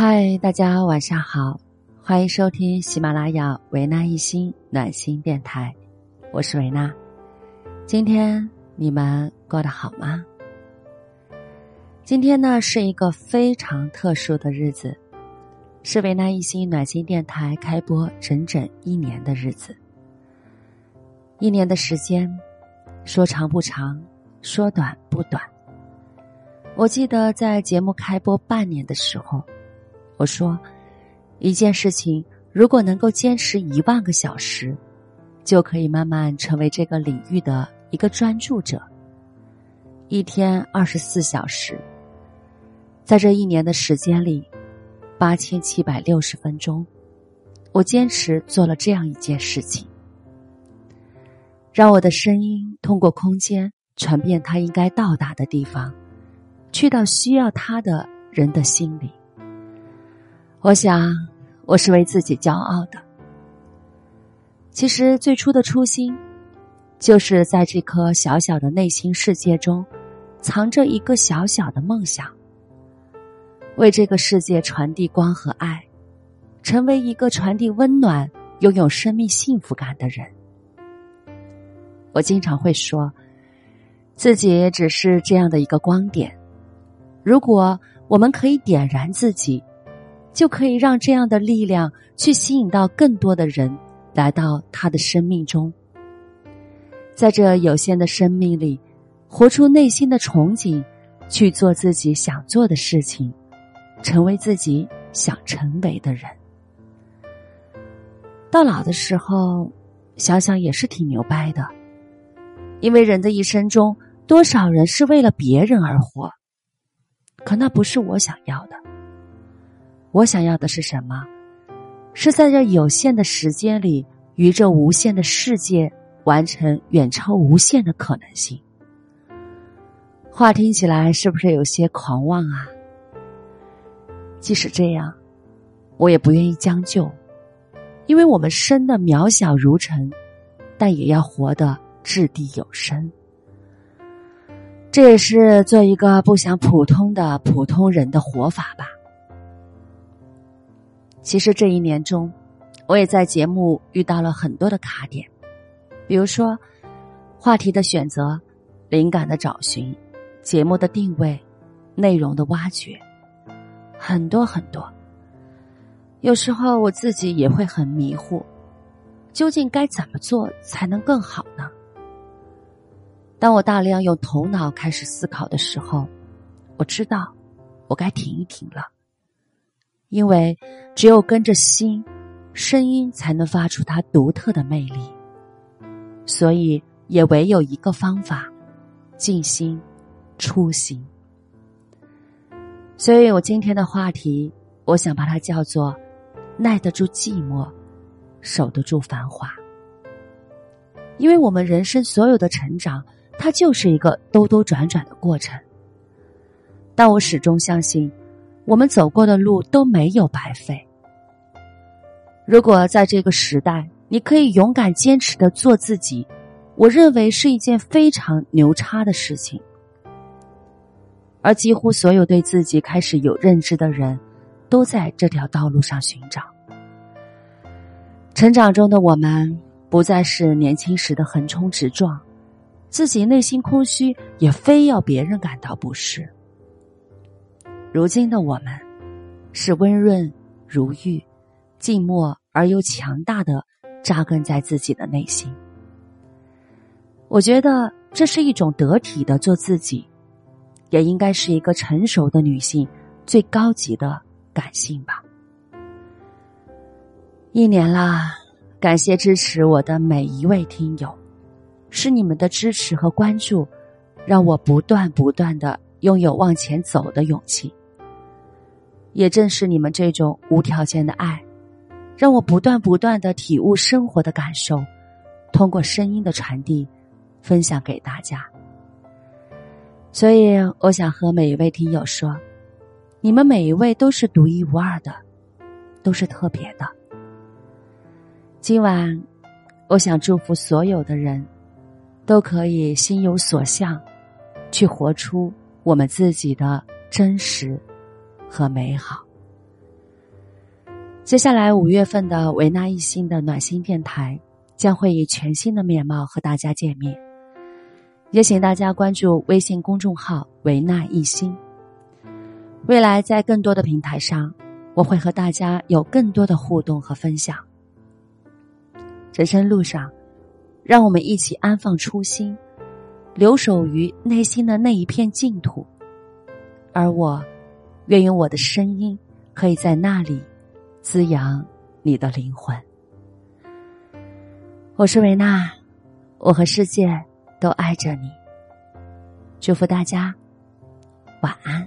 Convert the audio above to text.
嗨，大家晚上好，欢迎收听喜马拉雅维纳一心暖心电台，我是维娜。今天你们过得好吗？今天呢是一个非常特殊的日子，是维纳一心暖心电台开播整整一年的日子。一年的时间，说长不长，说短不短。我记得在节目开播半年的时候。我说，一件事情如果能够坚持一万个小时，就可以慢慢成为这个领域的一个专注者。一天二十四小时，在这一年的时间里，八千七百六十分钟，我坚持做了这样一件事情，让我的声音通过空间传遍它应该到达的地方，去到需要它的人的心里。我想，我是为自己骄傲的。其实最初的初心，就是在这颗小小的内心世界中，藏着一个小小的梦想，为这个世界传递光和爱，成为一个传递温暖、拥有生命幸福感的人。我经常会说，自己只是这样的一个光点。如果我们可以点燃自己。就可以让这样的力量去吸引到更多的人来到他的生命中，在这有限的生命里，活出内心的憧憬，去做自己想做的事情，成为自己想成为的人。到老的时候，想想也是挺牛掰的，因为人的一生中，多少人是为了别人而活，可那不是我想要的。我想要的是什么？是在这有限的时间里，与这无限的世界完成远超无限的可能性。话听起来是不是有些狂妄啊？即使这样，我也不愿意将就，因为我们生的渺小如尘，但也要活得掷地有声。这也是做一个不想普通的普通人的活法吧。其实这一年中，我也在节目遇到了很多的卡点，比如说话题的选择、灵感的找寻、节目的定位、内容的挖掘，很多很多。有时候我自己也会很迷糊，究竟该怎么做才能更好呢？当我大量用头脑开始思考的时候，我知道我该停一停了。因为只有跟着心，声音才能发出它独特的魅力。所以也唯有一个方法：静心、初心。所以我今天的话题，我想把它叫做“耐得住寂寞，守得住繁华”。因为我们人生所有的成长，它就是一个兜兜转转的过程。但我始终相信。我们走过的路都没有白费。如果在这个时代，你可以勇敢坚持的做自己，我认为是一件非常牛叉的事情。而几乎所有对自己开始有认知的人，都在这条道路上寻找。成长中的我们，不再是年轻时的横冲直撞，自己内心空虚，也非要别人感到不适。如今的我们，是温润如玉、静默而又强大的扎根在自己的内心。我觉得这是一种得体的做自己，也应该是一个成熟的女性最高级的感性吧。一年啦，感谢支持我的每一位听友，是你们的支持和关注，让我不断不断的拥有往前走的勇气。也正是你们这种无条件的爱，让我不断不断的体悟生活的感受，通过声音的传递，分享给大家。所以，我想和每一位听友说，你们每一位都是独一无二的，都是特别的。今晚，我想祝福所有的人，都可以心有所向，去活出我们自己的真实。和美好，接下来五月份的维纳一心的暖心电台将会以全新的面貌和大家见面，也请大家关注微信公众号“维纳一心”。未来在更多的平台上，我会和大家有更多的互动和分享。人生路上，让我们一起安放初心，留守于内心的那一片净土。而我，愿用我的声音，可以在那里。滋养你的灵魂。我是维娜，我和世界都爱着你。祝福大家，晚安。